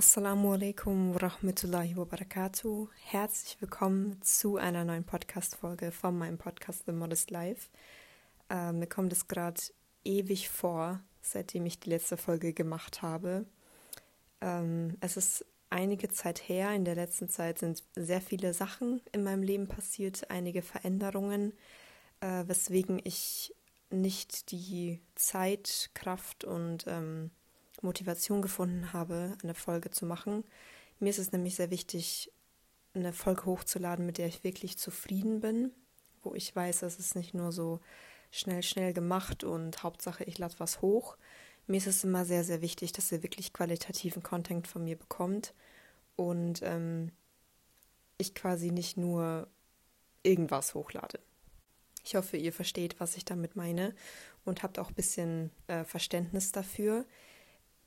Assalamu alaikum wa rahmatullahi wa barakatuh. Herzlich willkommen zu einer neuen Podcast-Folge von meinem Podcast The Modest Life. Äh, mir kommt es gerade ewig vor, seitdem ich die letzte Folge gemacht habe. Ähm, es ist einige Zeit her. In der letzten Zeit sind sehr viele Sachen in meinem Leben passiert, einige Veränderungen, äh, weswegen ich nicht die Zeit, Kraft und ähm, Motivation gefunden habe, eine Folge zu machen. Mir ist es nämlich sehr wichtig, eine Folge hochzuladen, mit der ich wirklich zufrieden bin, wo ich weiß, dass es nicht nur so schnell, schnell gemacht und Hauptsache, ich lade was hoch. Mir ist es immer sehr, sehr wichtig, dass ihr wirklich qualitativen Content von mir bekommt und ähm, ich quasi nicht nur irgendwas hochlade. Ich hoffe, ihr versteht, was ich damit meine und habt auch ein bisschen äh, Verständnis dafür.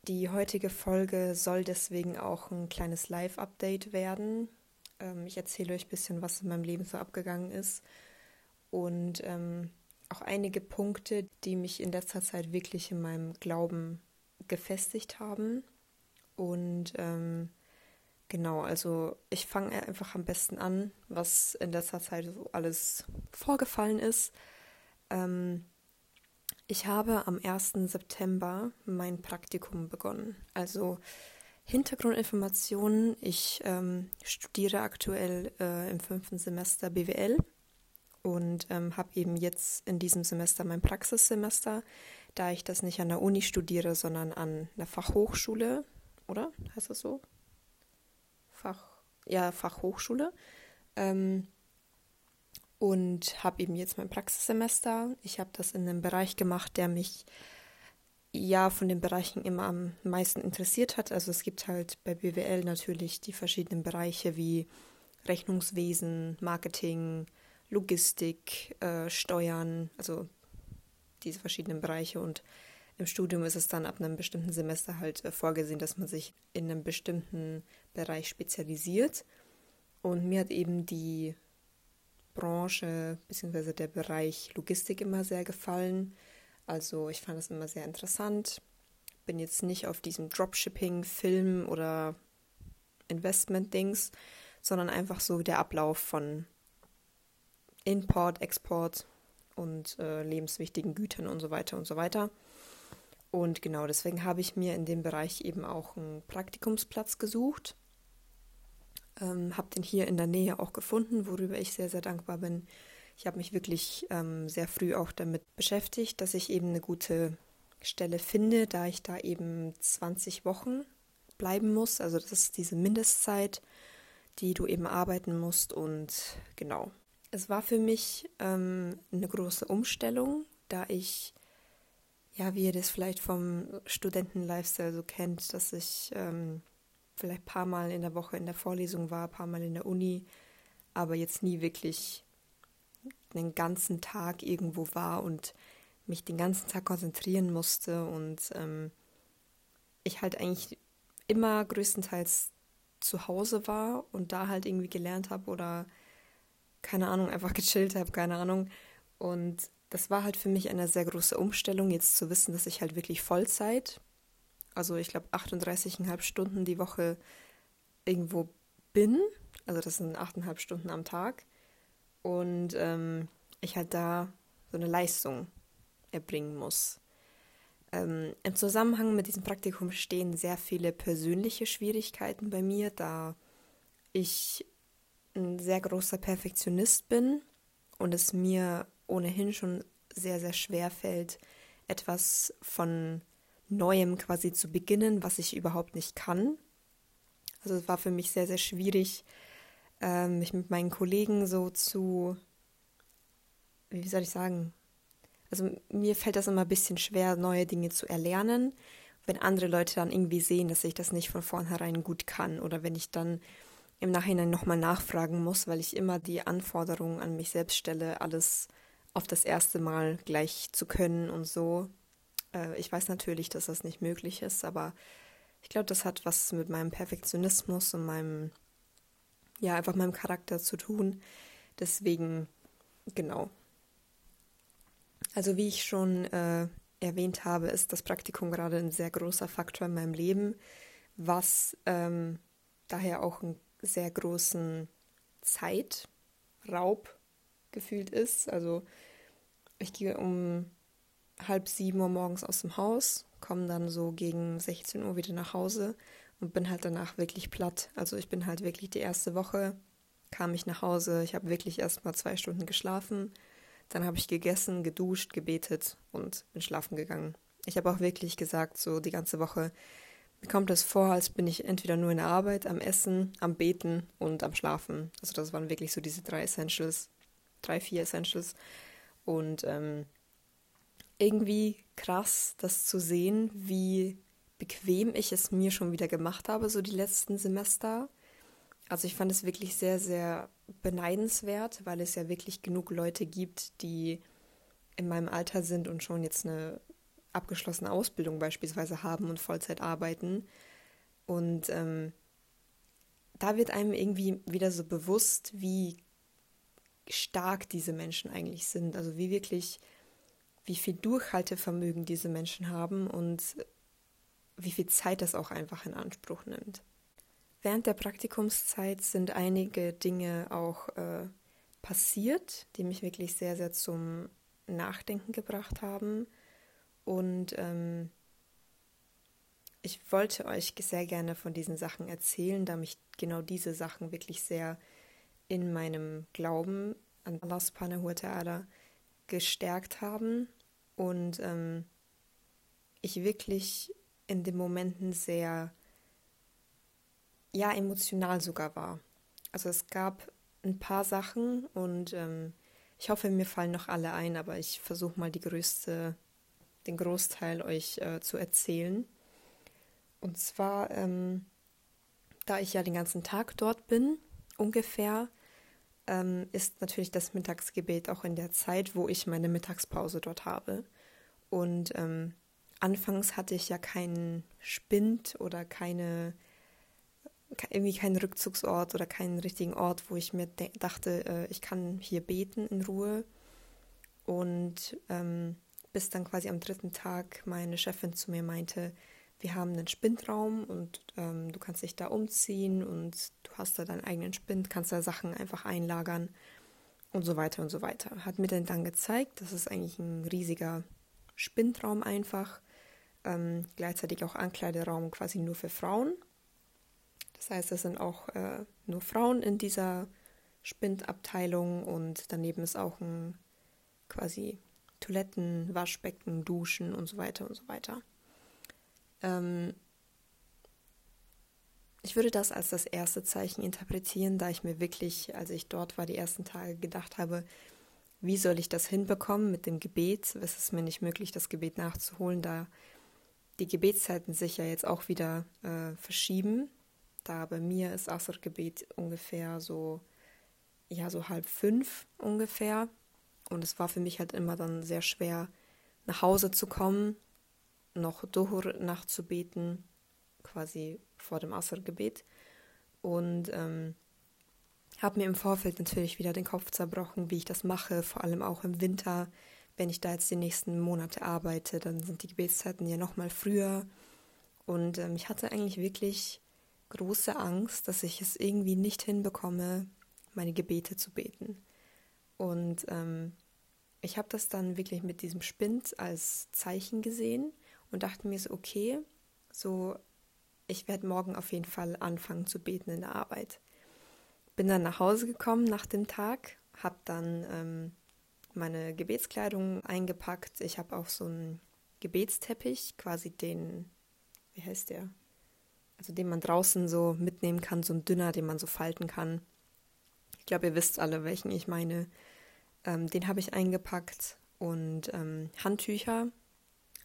Die heutige Folge soll deswegen auch ein kleines Live-Update werden. Ähm, ich erzähle euch ein bisschen, was in meinem Leben so abgegangen ist und ähm, auch einige Punkte, die mich in letzter Zeit wirklich in meinem Glauben gefestigt haben. Und ähm, genau, also ich fange einfach am besten an, was in letzter Zeit so alles vorgefallen ist. Ähm, ich habe am 1. September mein Praktikum begonnen. Also Hintergrundinformationen. Ich ähm, studiere aktuell äh, im fünften Semester BWL und ähm, habe eben jetzt in diesem Semester mein Praxissemester, da ich das nicht an der Uni studiere, sondern an einer Fachhochschule, oder? Heißt das so? Fach, ja, Fachhochschule. Ähm, und habe eben jetzt mein Praxissemester. Ich habe das in einem Bereich gemacht, der mich ja von den Bereichen immer am meisten interessiert hat. Also es gibt halt bei BWL natürlich die verschiedenen Bereiche wie Rechnungswesen, Marketing, Logistik, äh, Steuern, also diese verschiedenen Bereiche. Und im Studium ist es dann ab einem bestimmten Semester halt äh, vorgesehen, dass man sich in einem bestimmten Bereich spezialisiert. Und mir hat eben die Branche bzw. der Bereich Logistik immer sehr gefallen. Also ich fand das immer sehr interessant. Bin jetzt nicht auf diesem Dropshipping, Film oder Investment-Dings, sondern einfach so der Ablauf von Import, Export und äh, lebenswichtigen Gütern und so weiter und so weiter. Und genau deswegen habe ich mir in dem Bereich eben auch einen Praktikumsplatz gesucht ähm, habe den hier in der Nähe auch gefunden, worüber ich sehr, sehr dankbar bin. Ich habe mich wirklich ähm, sehr früh auch damit beschäftigt, dass ich eben eine gute Stelle finde, da ich da eben 20 Wochen bleiben muss. Also das ist diese Mindestzeit, die du eben arbeiten musst. Und genau, es war für mich ähm, eine große Umstellung, da ich, ja, wie ihr das vielleicht vom Studenten-Lifestyle so kennt, dass ich ähm, vielleicht ein paar Mal in der Woche in der Vorlesung war, ein paar Mal in der Uni, aber jetzt nie wirklich einen ganzen Tag irgendwo war und mich den ganzen Tag konzentrieren musste und ähm, ich halt eigentlich immer größtenteils zu Hause war und da halt irgendwie gelernt habe oder keine Ahnung, einfach gechillt habe, keine Ahnung. Und das war halt für mich eine sehr große Umstellung, jetzt zu wissen, dass ich halt wirklich Vollzeit also ich glaube 38,5 Stunden die Woche irgendwo bin. Also das sind 8,5 Stunden am Tag. Und ähm, ich halt da so eine Leistung erbringen muss. Ähm, Im Zusammenhang mit diesem Praktikum stehen sehr viele persönliche Schwierigkeiten bei mir, da ich ein sehr großer Perfektionist bin und es mir ohnehin schon sehr, sehr schwer fällt, etwas von Neuem quasi zu beginnen, was ich überhaupt nicht kann. Also es war für mich sehr, sehr schwierig, äh, mich mit meinen Kollegen so zu, wie soll ich sagen, also mir fällt das immer ein bisschen schwer, neue Dinge zu erlernen, wenn andere Leute dann irgendwie sehen, dass ich das nicht von vornherein gut kann oder wenn ich dann im Nachhinein nochmal nachfragen muss, weil ich immer die Anforderungen an mich selbst stelle, alles auf das erste Mal gleich zu können und so. Äh, ich weiß natürlich, dass das nicht möglich ist, aber ich glaube, das hat was mit meinem Perfektionismus und meinem, ja, einfach meinem Charakter zu tun. Deswegen, genau. Also wie ich schon äh, erwähnt habe, ist das Praktikum gerade ein sehr großer Faktor in meinem Leben, was ähm, daher auch einen sehr großen Zeitraub gefühlt ist. Also ich gehe um halb sieben Uhr morgens aus dem Haus, komme dann so gegen 16 Uhr wieder nach Hause und bin halt danach wirklich platt. Also ich bin halt wirklich die erste Woche, kam ich nach Hause, ich habe wirklich erst mal zwei Stunden geschlafen, dann habe ich gegessen, geduscht, gebetet und bin schlafen gegangen. Ich habe auch wirklich gesagt, so die ganze Woche, mir kommt es vor, als bin ich entweder nur in der Arbeit, am Essen, am Beten und am Schlafen. Also das waren wirklich so diese drei Essentials, drei, vier Essentials. Und ähm, irgendwie krass, das zu sehen, wie bequem ich es mir schon wieder gemacht habe, so die letzten Semester. Also ich fand es wirklich sehr, sehr beneidenswert, weil es ja wirklich genug Leute gibt, die in meinem Alter sind und schon jetzt eine abgeschlossene Ausbildung beispielsweise haben und Vollzeit arbeiten. Und ähm, da wird einem irgendwie wieder so bewusst, wie stark diese Menschen eigentlich sind. Also wie wirklich, wie viel Durchhaltevermögen diese Menschen haben und wie viel Zeit das auch einfach in Anspruch nimmt. Während der Praktikumszeit sind einige Dinge auch äh, passiert, die mich wirklich sehr, sehr zum Nachdenken gebracht haben. Und ähm, ich wollte euch sehr gerne von diesen Sachen erzählen, da mich genau diese Sachen wirklich sehr in meinem Glauben an Allah subhanahu wa ta'ala gestärkt haben und ähm, ich wirklich in den Momenten sehr, ja, emotional sogar war. Also es gab ein paar Sachen und ähm, ich hoffe, mir fallen noch alle ein, aber ich versuche mal die größte den Großteil euch äh, zu erzählen. Und zwar, ähm, da ich ja den ganzen Tag dort bin, ungefähr, ähm, ist natürlich das Mittagsgebet auch in der Zeit, wo ich meine Mittagspause dort habe. Und ähm, anfangs hatte ich ja keinen Spind oder keine irgendwie keinen Rückzugsort oder keinen richtigen Ort, wo ich mir dachte, äh, ich kann hier beten in Ruhe. Und ähm, bis dann quasi am dritten Tag meine Chefin zu mir meinte, wir haben einen Spindraum und ähm, du kannst dich da umziehen und du hast da deinen eigenen Spind, kannst da Sachen einfach einlagern und so weiter und so weiter. Hat mir dann gezeigt, das ist eigentlich ein riesiger Spindraum einfach, ähm, gleichzeitig auch Ankleideraum quasi nur für Frauen. Das heißt, es sind auch äh, nur Frauen in dieser Spindabteilung und daneben ist auch ein quasi Toiletten, Waschbecken, Duschen und so weiter und so weiter. Ähm, ich würde das als das erste Zeichen interpretieren, da ich mir wirklich, als ich dort war, die ersten Tage gedacht habe, wie soll ich das hinbekommen mit dem Gebet? Es ist mir nicht möglich, das Gebet nachzuholen, da die Gebetszeiten sich ja jetzt auch wieder äh, verschieben. Da bei mir ist Asr-Gebet ungefähr so, ja, so halb fünf ungefähr. Und es war für mich halt immer dann sehr schwer, nach Hause zu kommen, noch Duhur nachzubeten, quasi vor dem Asr-Gebet. Und ähm, habe mir im Vorfeld natürlich wieder den Kopf zerbrochen, wie ich das mache, vor allem auch im Winter. Wenn ich da jetzt die nächsten Monate arbeite, dann sind die Gebetszeiten ja noch mal früher. Und ähm, ich hatte eigentlich wirklich große Angst, dass ich es irgendwie nicht hinbekomme, meine Gebete zu beten. Und ähm, ich habe das dann wirklich mit diesem Spind als Zeichen gesehen und dachte mir so, okay, so, ich werde morgen auf jeden Fall anfangen zu beten in der Arbeit. Bin dann nach Hause gekommen nach dem Tag, habe dann ähm, meine Gebetskleidung eingepackt. Ich habe auch so einen Gebetsteppich, quasi den, wie heißt der? Also den man draußen so mitnehmen kann, so ein dünner, den man so falten kann. Ich glaube, ihr wisst alle, welchen ich meine. Ähm, den habe ich eingepackt und ähm, Handtücher,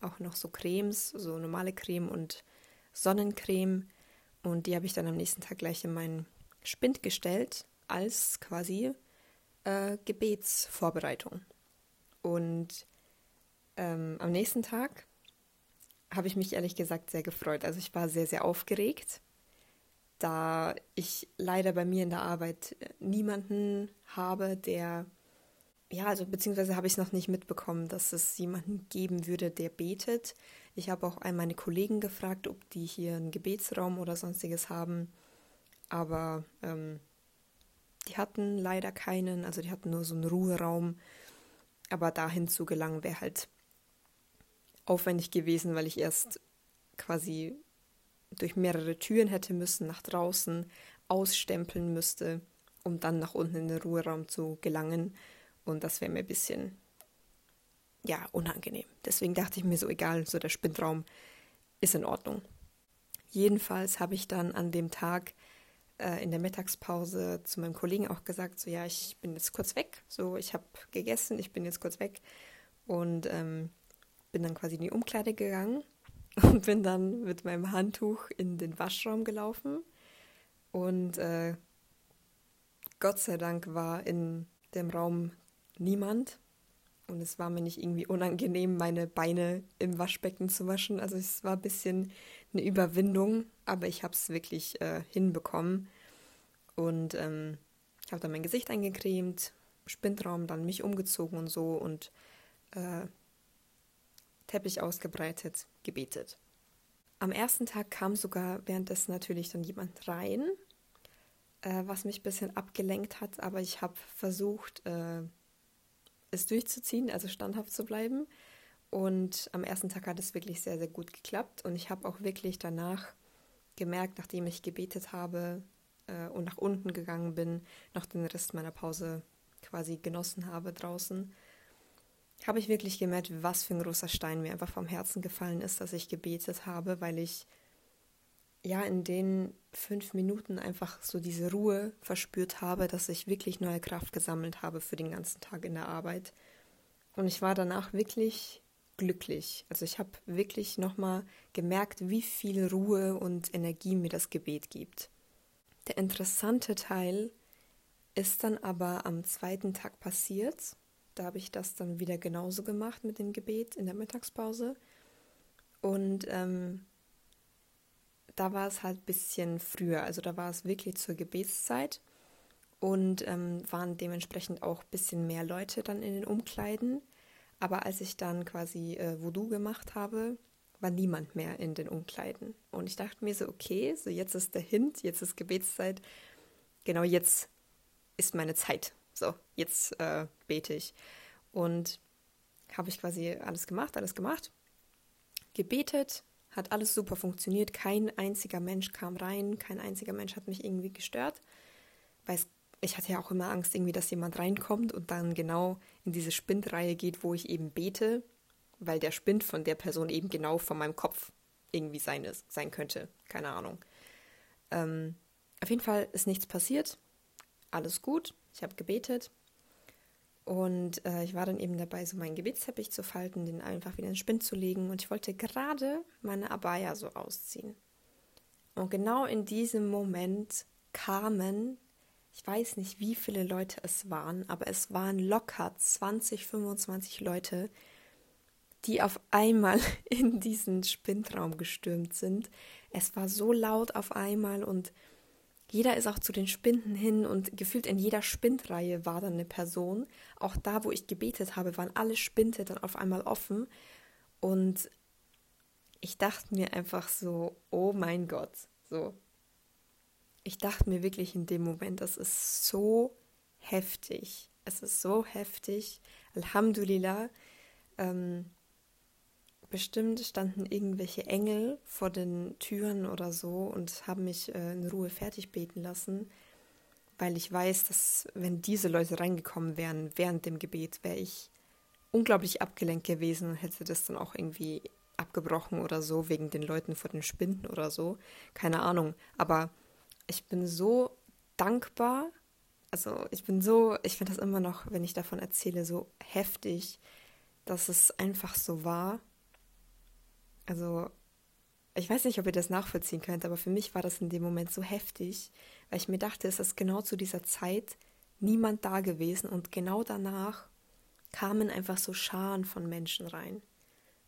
auch noch so Cremes, so normale Creme und Sonnencreme. Und die habe ich dann am nächsten Tag gleich in meinen Spind gestellt, als quasi äh, Gebetsvorbereitung. Und ähm, am nächsten Tag habe ich mich ehrlich gesagt sehr gefreut. Also ich war sehr, sehr aufgeregt, da ich leider bei mir in der Arbeit niemanden habe, der ja, also beziehungsweise habe ich es noch nicht mitbekommen, dass es jemanden geben würde, der betet. Ich habe auch all meine Kollegen gefragt, ob die hier einen Gebetsraum oder sonstiges haben. Aber ähm, die hatten leider keinen, also die hatten nur so einen Ruheraum. Aber dahin zu gelangen wäre halt aufwendig gewesen, weil ich erst quasi durch mehrere Türen hätte müssen, nach draußen ausstempeln müsste, um dann nach unten in den Ruheraum zu gelangen. Und das wäre mir ein bisschen, ja, unangenehm. Deswegen dachte ich mir so, egal, so der Spindraum ist in Ordnung. Jedenfalls habe ich dann an dem Tag äh, in der Mittagspause zu meinem Kollegen auch gesagt, so ja, ich bin jetzt kurz weg, so ich habe gegessen, ich bin jetzt kurz weg und ähm, bin dann quasi in die Umkleide gegangen und bin dann mit meinem Handtuch in den Waschraum gelaufen und äh, Gott sei Dank war in dem Raum niemand und es war mir nicht irgendwie unangenehm, meine Beine im Waschbecken zu waschen. Also es war ein bisschen eine Überwindung, aber ich habe es wirklich äh, hinbekommen. Und ähm, ich habe dann mein Gesicht eingecremt, Spindraum, dann mich umgezogen und so und äh, Teppich ausgebreitet, gebetet. Am ersten Tag kam sogar währenddessen natürlich dann jemand rein, äh, was mich ein bisschen abgelenkt hat, aber ich habe versucht, äh, es durchzuziehen, also standhaft zu bleiben. Und am ersten Tag hat es wirklich sehr, sehr gut geklappt. Und ich habe auch wirklich danach gemerkt, nachdem ich gebetet habe äh, und nach unten gegangen bin, noch den Rest meiner Pause quasi genossen habe draußen, habe ich wirklich gemerkt, was für ein großer Stein mir einfach vom Herzen gefallen ist, dass ich gebetet habe, weil ich ja in den fünf Minuten einfach so diese Ruhe verspürt habe, dass ich wirklich neue Kraft gesammelt habe für den ganzen Tag in der Arbeit. Und ich war danach wirklich glücklich. Also ich habe wirklich nochmal gemerkt, wie viel Ruhe und Energie mir das Gebet gibt. Der interessante Teil ist dann aber am zweiten Tag passiert. Da habe ich das dann wieder genauso gemacht mit dem Gebet in der Mittagspause. Und ähm, da war es halt ein bisschen früher, also da war es wirklich zur Gebetszeit und ähm, waren dementsprechend auch ein bisschen mehr Leute dann in den Umkleiden. Aber als ich dann quasi äh, Voodoo gemacht habe, war niemand mehr in den Umkleiden. Und ich dachte mir so, okay, so jetzt ist der Hint, jetzt ist Gebetszeit. Genau jetzt ist meine Zeit. So, jetzt äh, bete ich. Und habe ich quasi alles gemacht, alles gemacht, gebetet, hat alles super funktioniert. Kein einziger Mensch kam rein, kein einziger Mensch hat mich irgendwie gestört, weil ich hatte ja auch immer Angst, irgendwie, dass jemand reinkommt und dann genau in diese Spindreihe geht, wo ich eben bete, weil der Spind von der Person eben genau von meinem Kopf irgendwie sein, ist, sein könnte. Keine Ahnung. Ähm, auf jeden Fall ist nichts passiert. Alles gut. Ich habe gebetet. Und äh, ich war dann eben dabei, so meinen Gebetsteppich zu falten, den einfach wieder in den Spind zu legen. Und ich wollte gerade meine Abaya so ausziehen. Und genau in diesem Moment kamen, ich weiß nicht, wie viele Leute es waren, aber es waren locker 20, 25 Leute, die auf einmal in diesen Spindraum gestürmt sind. Es war so laut auf einmal und jeder ist auch zu den Spinden hin und gefühlt in jeder Spindreihe war dann eine Person. Auch da, wo ich gebetet habe, waren alle Spinde dann auf einmal offen. Und ich dachte mir einfach so, oh mein Gott, so. Ich dachte mir wirklich in dem Moment, das ist so heftig. Es ist so heftig. Alhamdulillah. Ähm, bestimmt standen irgendwelche Engel vor den Türen oder so und haben mich äh, in Ruhe fertig beten lassen, weil ich weiß, dass wenn diese Leute reingekommen wären während dem Gebet, wäre ich unglaublich abgelenkt gewesen und hätte das dann auch irgendwie abgebrochen oder so wegen den Leuten vor den Spinden oder so. Keine Ahnung. Aber ich bin so dankbar. Also ich bin so, ich finde das immer noch, wenn ich davon erzähle, so heftig, dass es einfach so war also, ich weiß nicht, ob ihr das nachvollziehen könnt, aber für mich war das in dem Moment so heftig, weil ich mir dachte, es ist genau zu dieser Zeit niemand da gewesen und genau danach kamen einfach so Scharen von Menschen rein.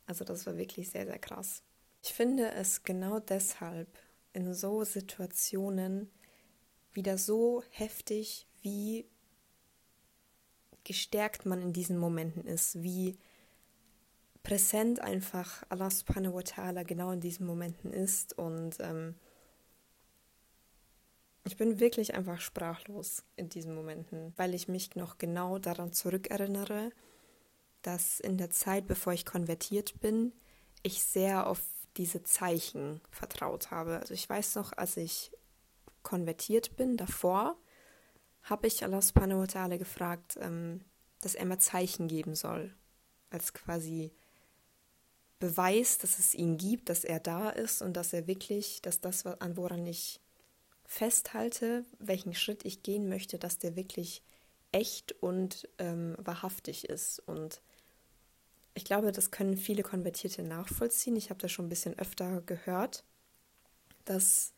Also das war wirklich sehr, sehr krass. Ich finde es genau deshalb in so Situationen wieder so heftig, wie gestärkt man in diesen Momenten ist, wie präsent einfach Allah subhanahu wa ta'ala genau in diesen Momenten ist und ähm, ich bin wirklich einfach sprachlos in diesen Momenten, weil ich mich noch genau daran zurückerinnere, dass in der Zeit, bevor ich konvertiert bin, ich sehr auf diese Zeichen vertraut habe. Also ich weiß noch, als ich konvertiert bin, davor, habe ich Allah subhanahu wa ta'ala gefragt, ähm, dass er mir Zeichen geben soll. Als quasi Beweis, dass es ihn gibt, dass er da ist und dass er wirklich, dass das, an woran ich festhalte, welchen Schritt ich gehen möchte, dass der wirklich echt und ähm, wahrhaftig ist. Und ich glaube, das können viele Konvertierte nachvollziehen. Ich habe das schon ein bisschen öfter gehört, dass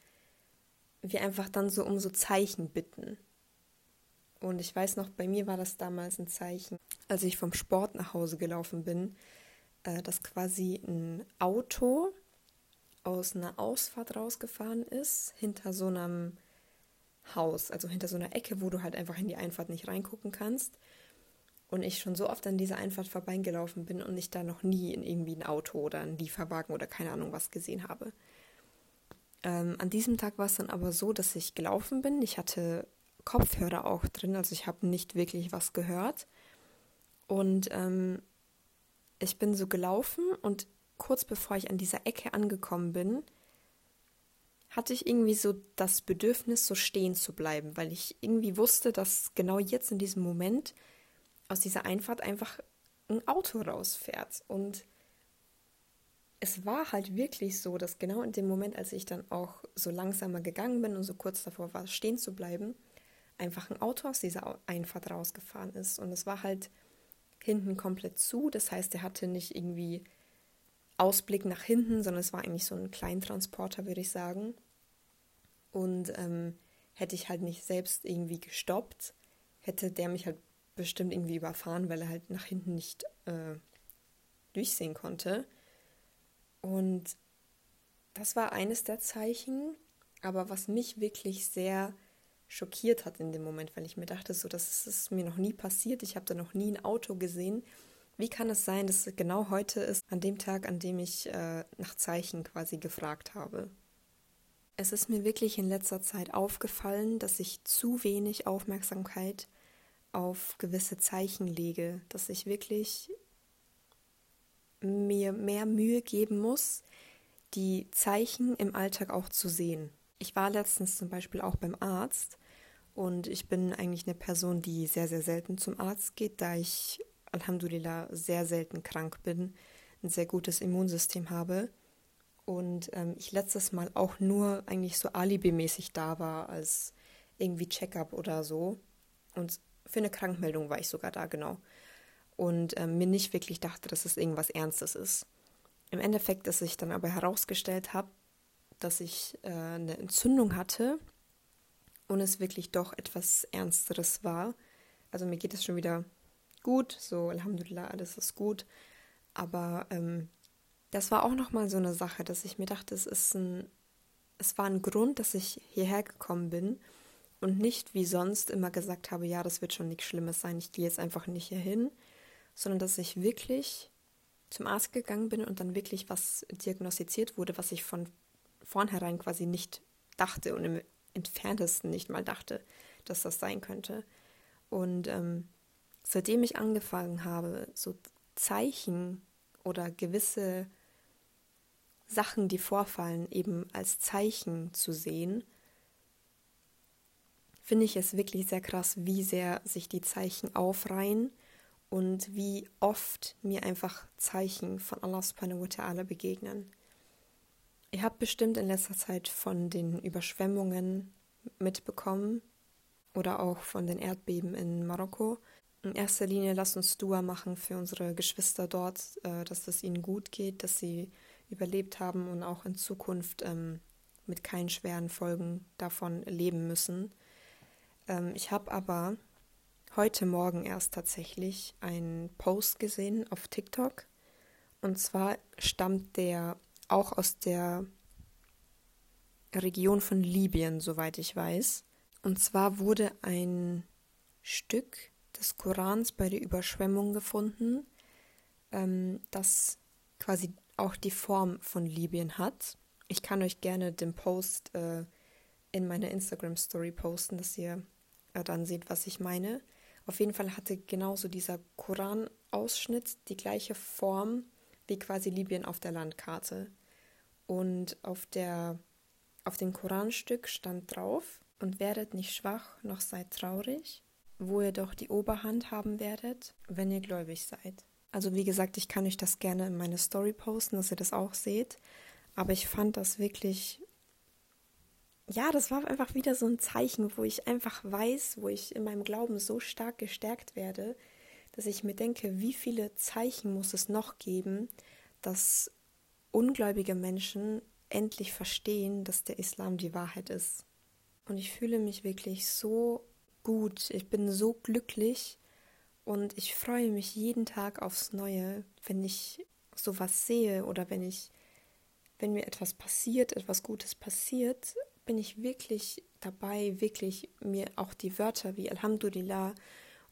wir einfach dann so um so Zeichen bitten. Und ich weiß noch, bei mir war das damals ein Zeichen, als ich vom Sport nach Hause gelaufen bin, äh, dass quasi ein Auto aus einer Ausfahrt rausgefahren ist, hinter so einem Haus, also hinter so einer Ecke, wo du halt einfach in die Einfahrt nicht reingucken kannst. Und ich schon so oft an dieser Einfahrt vorbeigelaufen bin und ich da noch nie in irgendwie ein Auto oder einen Lieferwagen oder keine Ahnung was gesehen habe. Ähm, an diesem Tag war es dann aber so, dass ich gelaufen bin. Ich hatte Kopfhörer auch drin, also ich habe nicht wirklich was gehört. Und ähm, ich bin so gelaufen und kurz bevor ich an dieser Ecke angekommen bin, hatte ich irgendwie so das Bedürfnis, so stehen zu bleiben, weil ich irgendwie wusste, dass genau jetzt in diesem Moment aus dieser Einfahrt einfach ein Auto rausfährt. Und es war halt wirklich so, dass genau in dem Moment, als ich dann auch so langsamer gegangen bin und so kurz davor war, stehen zu bleiben, einfach ein Auto aus dieser Einfahrt rausgefahren ist. Und es war halt hinten komplett zu. Das heißt, er hatte nicht irgendwie Ausblick nach hinten, sondern es war eigentlich so ein Kleintransporter, würde ich sagen. Und ähm, hätte ich halt nicht selbst irgendwie gestoppt, hätte der mich halt bestimmt irgendwie überfahren, weil er halt nach hinten nicht äh, durchsehen konnte. Und das war eines der Zeichen, aber was mich wirklich sehr schockiert hat in dem Moment, weil ich mir dachte, so, das ist mir noch nie passiert, ich habe da noch nie ein Auto gesehen, wie kann es sein, dass es genau heute ist, an dem Tag, an dem ich äh, nach Zeichen quasi gefragt habe? Es ist mir wirklich in letzter Zeit aufgefallen, dass ich zu wenig Aufmerksamkeit auf gewisse Zeichen lege, dass ich wirklich mir mehr Mühe geben muss, die Zeichen im Alltag auch zu sehen. Ich war letztens zum Beispiel auch beim Arzt und ich bin eigentlich eine Person, die sehr, sehr selten zum Arzt geht, da ich Alhamdulillah sehr selten krank bin, ein sehr gutes Immunsystem habe. Und ähm, ich letztes Mal auch nur eigentlich so alibimäßig da war als irgendwie Checkup oder so. Und für eine Krankmeldung war ich sogar da genau. Und ähm, mir nicht wirklich dachte, dass es irgendwas Ernstes ist. Im Endeffekt, dass ich dann aber herausgestellt habe, dass ich äh, eine Entzündung hatte und es wirklich doch etwas Ernsteres war. Also mir geht es schon wieder gut, so Alhamdulillah, alles ist gut. Aber ähm, das war auch nochmal so eine Sache, dass ich mir dachte, es ist ein, es war ein Grund, dass ich hierher gekommen bin und nicht wie sonst immer gesagt habe, ja, das wird schon nichts Schlimmes sein, ich gehe jetzt einfach nicht hierhin, sondern dass ich wirklich zum Arzt gegangen bin und dann wirklich was diagnostiziert wurde, was ich von vornherein quasi nicht dachte und im entferntesten nicht mal dachte, dass das sein könnte. Und ähm, seitdem ich angefangen habe, so Zeichen oder gewisse Sachen, die vorfallen, eben als Zeichen zu sehen, finde ich es wirklich sehr krass, wie sehr sich die Zeichen aufreihen und wie oft mir einfach Zeichen von Allah subhanahu wa ta'ala begegnen. Ihr habt bestimmt in letzter Zeit von den Überschwemmungen mitbekommen oder auch von den Erdbeben in Marokko. In erster Linie lasst uns Dua machen für unsere Geschwister dort, äh, dass es ihnen gut geht, dass sie überlebt haben und auch in Zukunft ähm, mit keinen schweren Folgen davon leben müssen. Ähm, ich habe aber heute Morgen erst tatsächlich einen Post gesehen auf TikTok. Und zwar stammt der auch aus der Region von Libyen, soweit ich weiß. Und zwar wurde ein Stück des Korans bei der Überschwemmung gefunden, ähm, das quasi auch die Form von Libyen hat. Ich kann euch gerne den Post äh, in meiner Instagram Story posten, dass ihr äh, dann seht, was ich meine. Auf jeden Fall hatte genauso dieser Koran-Ausschnitt die gleiche Form wie quasi Libyen auf der Landkarte. Und auf, der, auf dem Koranstück stand drauf, und werdet nicht schwach, noch seid traurig, wo ihr doch die Oberhand haben werdet, wenn ihr gläubig seid. Also wie gesagt, ich kann euch das gerne in meine Story posten, dass ihr das auch seht. Aber ich fand das wirklich, ja, das war einfach wieder so ein Zeichen, wo ich einfach weiß, wo ich in meinem Glauben so stark gestärkt werde, dass ich mir denke, wie viele Zeichen muss es noch geben, dass ungläubige Menschen endlich verstehen, dass der Islam die Wahrheit ist. Und ich fühle mich wirklich so gut, ich bin so glücklich und ich freue mich jeden Tag aufs Neue, wenn ich sowas sehe oder wenn ich, wenn mir etwas passiert, etwas Gutes passiert, bin ich wirklich dabei, wirklich mir auch die Wörter wie Alhamdulillah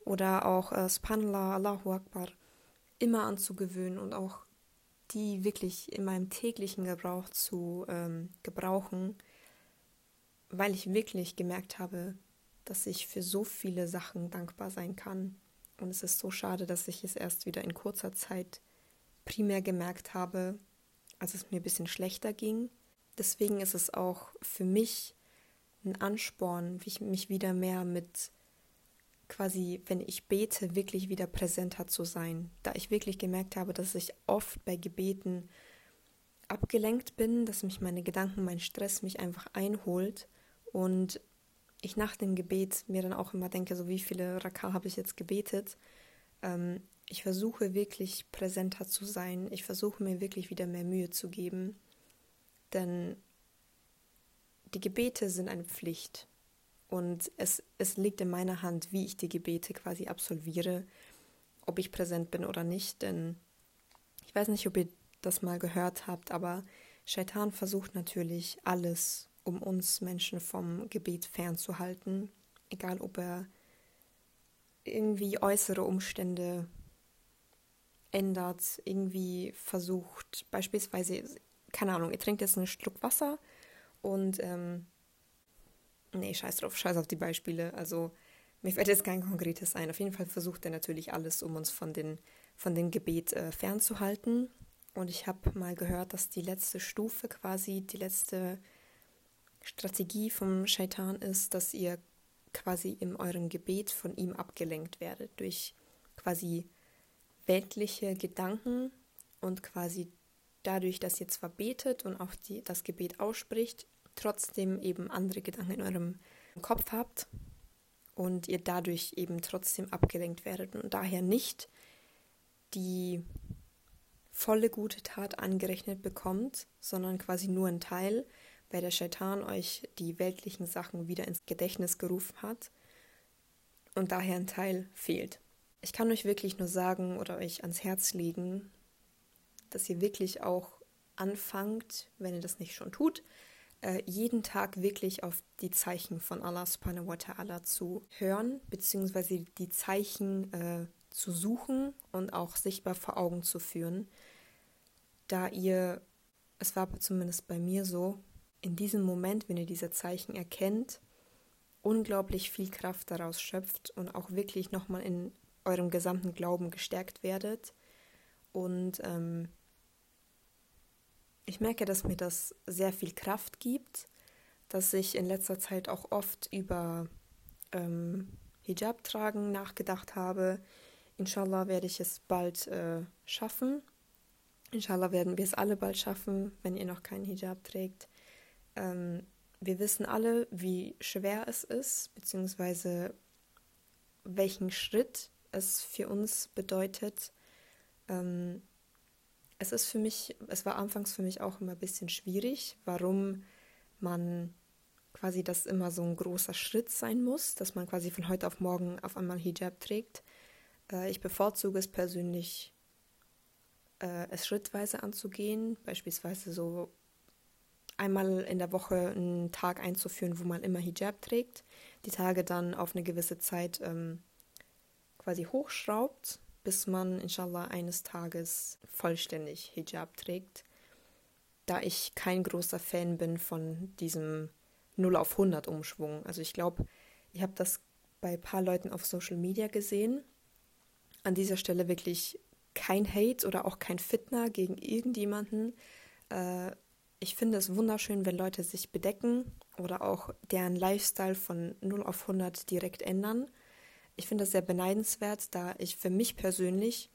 oder auch äh, Subhanallah, Allahu Akbar immer anzugewöhnen und auch die wirklich in meinem täglichen Gebrauch zu ähm, gebrauchen, weil ich wirklich gemerkt habe, dass ich für so viele Sachen dankbar sein kann. Und es ist so schade, dass ich es erst wieder in kurzer Zeit primär gemerkt habe, als es mir ein bisschen schlechter ging. Deswegen ist es auch für mich ein Ansporn, mich wieder mehr mit quasi, wenn ich bete, wirklich wieder präsenter zu sein. Da ich wirklich gemerkt habe, dass ich oft bei Gebeten abgelenkt bin, dass mich meine Gedanken, mein Stress mich einfach einholt und ich nach dem Gebet mir dann auch immer denke, so wie viele Raka habe ich jetzt gebetet. Ähm, ich versuche wirklich präsenter zu sein. Ich versuche mir wirklich wieder mehr Mühe zu geben. Denn die Gebete sind eine Pflicht. Und es, es liegt in meiner Hand, wie ich die Gebete quasi absolviere, ob ich präsent bin oder nicht. Denn ich weiß nicht, ob ihr das mal gehört habt, aber Shaitan versucht natürlich alles, um uns Menschen vom Gebet fernzuhalten, egal ob er irgendwie äußere Umstände ändert, irgendwie versucht, beispielsweise, keine Ahnung, ihr trinkt jetzt einen Schluck Wasser und ähm, Nee, scheiß drauf, scheiß auf die Beispiele. Also mir fällt jetzt kein konkretes ein. Auf jeden Fall versucht er natürlich alles, um uns von, den, von dem Gebet äh, fernzuhalten. Und ich habe mal gehört, dass die letzte Stufe quasi, die letzte Strategie vom Shaitan ist, dass ihr quasi in eurem Gebet von ihm abgelenkt werdet durch quasi weltliche Gedanken und quasi dadurch, dass ihr zwar betet und auch die, das Gebet ausspricht, trotzdem eben andere Gedanken in eurem Kopf habt und ihr dadurch eben trotzdem abgelenkt werdet und daher nicht die volle gute Tat angerechnet bekommt, sondern quasi nur ein Teil, weil der Shaitan euch die weltlichen Sachen wieder ins Gedächtnis gerufen hat und daher ein Teil fehlt. Ich kann euch wirklich nur sagen oder euch ans Herz legen, dass ihr wirklich auch anfangt, wenn ihr das nicht schon tut, äh, jeden Tag wirklich auf die Zeichen von Allah subhanahu wa ta'ala zu hören, beziehungsweise die Zeichen äh, zu suchen und auch sichtbar vor Augen zu führen, da ihr, es war zumindest bei mir so, in diesem Moment, wenn ihr diese Zeichen erkennt, unglaublich viel Kraft daraus schöpft und auch wirklich nochmal in eurem gesamten Glauben gestärkt werdet. Und ähm, ich merke, dass mir das sehr viel Kraft gibt, dass ich in letzter Zeit auch oft über ähm, Hijab tragen nachgedacht habe. Inshallah werde ich es bald äh, schaffen. Inshallah werden wir es alle bald schaffen, wenn ihr noch keinen Hijab trägt. Ähm, wir wissen alle, wie schwer es ist, beziehungsweise welchen Schritt es für uns bedeutet, ähm, es ist für mich, es war anfangs für mich auch immer ein bisschen schwierig, warum man quasi das immer so ein großer Schritt sein muss, dass man quasi von heute auf morgen auf einmal Hijab trägt. Äh, ich bevorzuge es persönlich, äh, es schrittweise anzugehen, beispielsweise so einmal in der Woche einen Tag einzuführen, wo man immer Hijab trägt, die Tage dann auf eine gewisse Zeit ähm, quasi hochschraubt bis man inshallah eines Tages vollständig Hijab trägt, da ich kein großer Fan bin von diesem 0 auf 100 Umschwung. Also ich glaube, ich habe das bei ein paar Leuten auf Social Media gesehen. An dieser Stelle wirklich kein Hate oder auch kein Fitner gegen irgendjemanden. Äh, ich finde es wunderschön, wenn Leute sich bedecken oder auch deren Lifestyle von 0 auf 100 direkt ändern. Ich finde das sehr beneidenswert, da ich für mich persönlich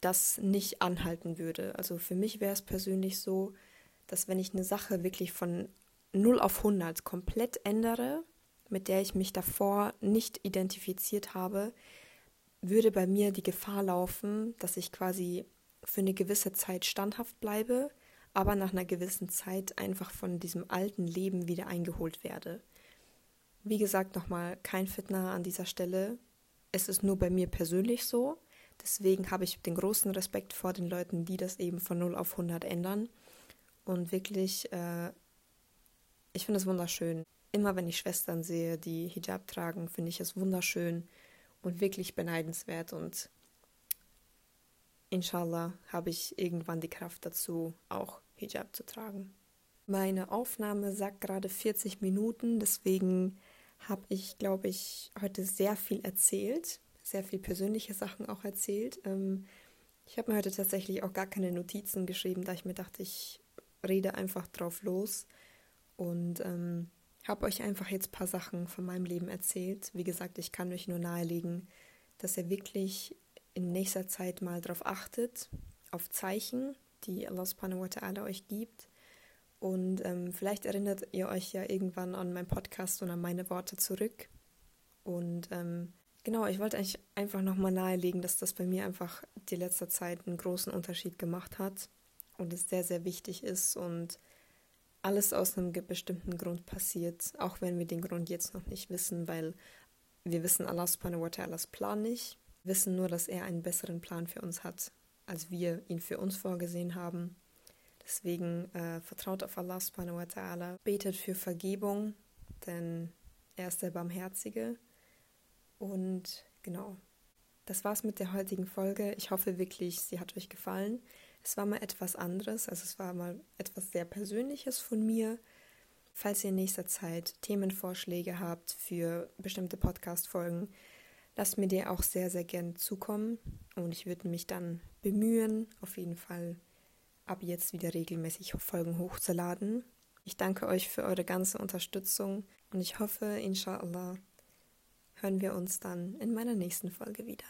das nicht anhalten würde. Also für mich wäre es persönlich so, dass wenn ich eine Sache wirklich von 0 auf 100 komplett ändere, mit der ich mich davor nicht identifiziert habe, würde bei mir die Gefahr laufen, dass ich quasi für eine gewisse Zeit standhaft bleibe, aber nach einer gewissen Zeit einfach von diesem alten Leben wieder eingeholt werde. Wie gesagt, nochmal kein Fitner an dieser Stelle. Es ist nur bei mir persönlich so. Deswegen habe ich den großen Respekt vor den Leuten, die das eben von 0 auf 100 ändern. Und wirklich, äh, ich finde es wunderschön. Immer wenn ich Schwestern sehe, die Hijab tragen, finde ich es wunderschön und wirklich beneidenswert. Und inshallah habe ich irgendwann die Kraft dazu, auch Hijab zu tragen. Meine Aufnahme sagt gerade 40 Minuten, deswegen habe ich, glaube ich, heute sehr viel erzählt, sehr viel persönliche Sachen auch erzählt. Ähm, ich habe mir heute tatsächlich auch gar keine Notizen geschrieben, da ich mir dachte, ich rede einfach drauf los und ähm, habe euch einfach jetzt ein paar Sachen von meinem Leben erzählt. Wie gesagt, ich kann euch nur nahelegen, dass ihr wirklich in nächster Zeit mal darauf achtet, auf Zeichen, die Allah subhanahu wa ta'ala euch gibt. Und ähm, vielleicht erinnert ihr euch ja irgendwann an meinen Podcast und an meine Worte zurück. Und ähm, genau, ich wollte eigentlich einfach nochmal nahelegen, dass das bei mir einfach die letzte Zeit einen großen Unterschied gemacht hat und es sehr, sehr wichtig ist und alles aus einem bestimmten Grund passiert, auch wenn wir den Grund jetzt noch nicht wissen, weil wir wissen Allah subhanahu wa ta'ala's Plan nicht, wir wissen nur, dass er einen besseren Plan für uns hat als wir ihn für uns vorgesehen haben. Deswegen äh, vertraut auf Allah subhanahu wa ta'ala, betet für Vergebung, denn er ist der Barmherzige. Und genau, das war's mit der heutigen Folge. Ich hoffe wirklich, sie hat euch gefallen. Es war mal etwas anderes, also es war mal etwas sehr Persönliches von mir. Falls ihr in nächster Zeit Themenvorschläge habt für bestimmte Podcast-Folgen, lasst mir die auch sehr, sehr gerne zukommen. Und ich würde mich dann bemühen, auf jeden Fall ab jetzt wieder regelmäßig Folgen hochzuladen. Ich danke euch für eure ganze Unterstützung und ich hoffe, inshallah, hören wir uns dann in meiner nächsten Folge wieder.